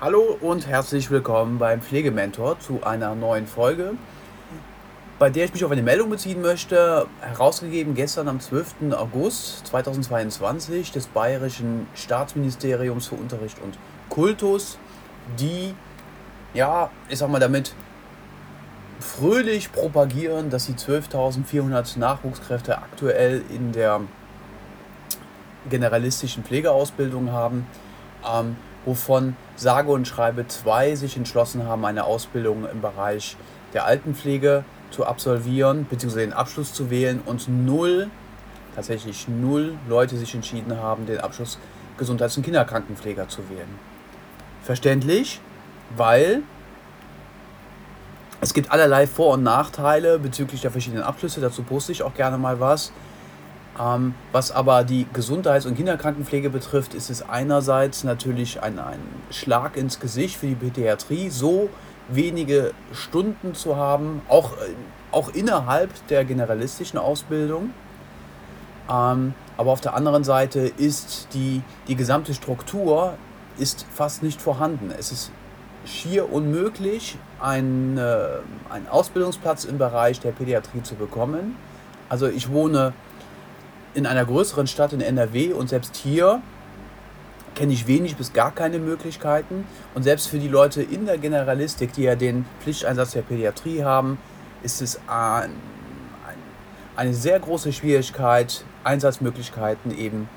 Hallo und herzlich willkommen beim Pflegementor zu einer neuen Folge, bei der ich mich auf eine Meldung beziehen möchte, herausgegeben gestern am 12. August 2022 des Bayerischen Staatsministeriums für Unterricht und Kultus, die, ja, ich sag mal damit, fröhlich propagieren, dass sie 12.400 Nachwuchskräfte aktuell in der generalistischen Pflegeausbildung haben. Ähm, wovon sage und schreibe zwei sich entschlossen haben, eine Ausbildung im Bereich der Altenpflege zu absolvieren, beziehungsweise den Abschluss zu wählen und null, tatsächlich null Leute sich entschieden haben, den Abschluss Gesundheits- und Kinderkrankenpfleger zu wählen. Verständlich, weil es gibt allerlei Vor- und Nachteile bezüglich der verschiedenen Abschlüsse, dazu poste ich auch gerne mal was. Ähm, was aber die Gesundheits- und Kinderkrankenpflege betrifft, ist es einerseits natürlich ein, ein Schlag ins Gesicht für die Pädiatrie, so wenige Stunden zu haben, auch, äh, auch innerhalb der generalistischen Ausbildung. Ähm, aber auf der anderen Seite ist die, die gesamte Struktur ist fast nicht vorhanden. Es ist schier unmöglich, einen, äh, einen Ausbildungsplatz im Bereich der Pädiatrie zu bekommen. Also ich wohne in einer größeren Stadt in NRW und selbst hier kenne ich wenig bis gar keine Möglichkeiten. Und selbst für die Leute in der Generalistik, die ja den Pflichteinsatz der Pädiatrie haben, ist es ein, ein, eine sehr große Schwierigkeit, Einsatzmöglichkeiten eben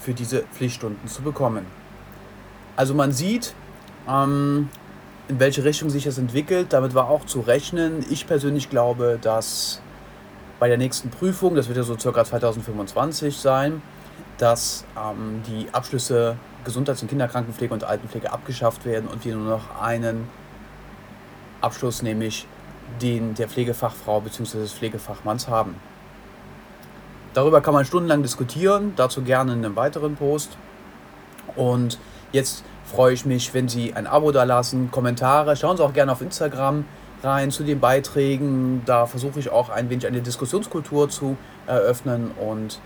für diese Pflichtstunden zu bekommen. Also man sieht, ähm, in welche Richtung sich das entwickelt. Damit war auch zu rechnen. Ich persönlich glaube, dass bei der nächsten Prüfung, das wird ja so circa 2025 sein, dass ähm, die Abschlüsse Gesundheits- und Kinderkrankenpflege und Altenpflege abgeschafft werden und wir nur noch einen Abschluss, nämlich den der Pflegefachfrau bzw. des Pflegefachmanns haben. Darüber kann man stundenlang diskutieren, dazu gerne in einem weiteren Post. Und jetzt freue ich mich, wenn Sie ein Abo da lassen, Kommentare, schauen Sie auch gerne auf Instagram rein zu den Beiträgen. Da versuche ich auch ein wenig eine Diskussionskultur zu eröffnen und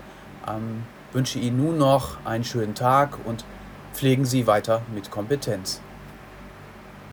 ähm, wünsche Ihnen nun noch einen schönen Tag und pflegen Sie weiter mit Kompetenz.